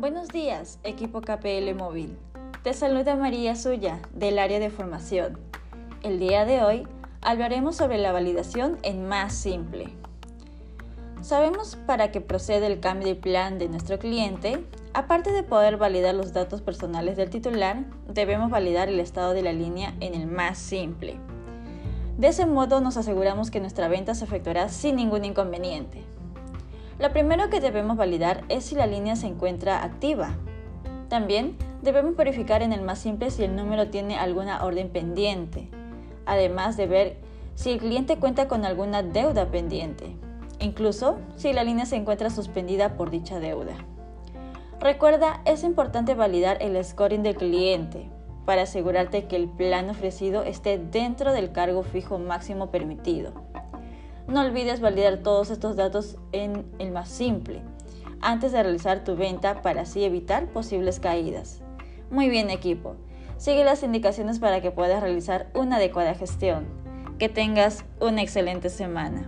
Buenos días, equipo KPL Móvil. Te saluda María Suya, del área de formación. El día de hoy hablaremos sobre la validación en más simple. Sabemos para que procede el cambio de plan de nuestro cliente, aparte de poder validar los datos personales del titular, debemos validar el estado de la línea en el más simple. De ese modo nos aseguramos que nuestra venta se efectuará sin ningún inconveniente. Lo primero que debemos validar es si la línea se encuentra activa. También debemos verificar en el más simple si el número tiene alguna orden pendiente, además de ver si el cliente cuenta con alguna deuda pendiente, incluso si la línea se encuentra suspendida por dicha deuda. Recuerda, es importante validar el scoring del cliente para asegurarte que el plan ofrecido esté dentro del cargo fijo máximo permitido. No olvides validar todos estos datos en el más simple antes de realizar tu venta para así evitar posibles caídas. Muy bien equipo, sigue las indicaciones para que puedas realizar una adecuada gestión. Que tengas una excelente semana.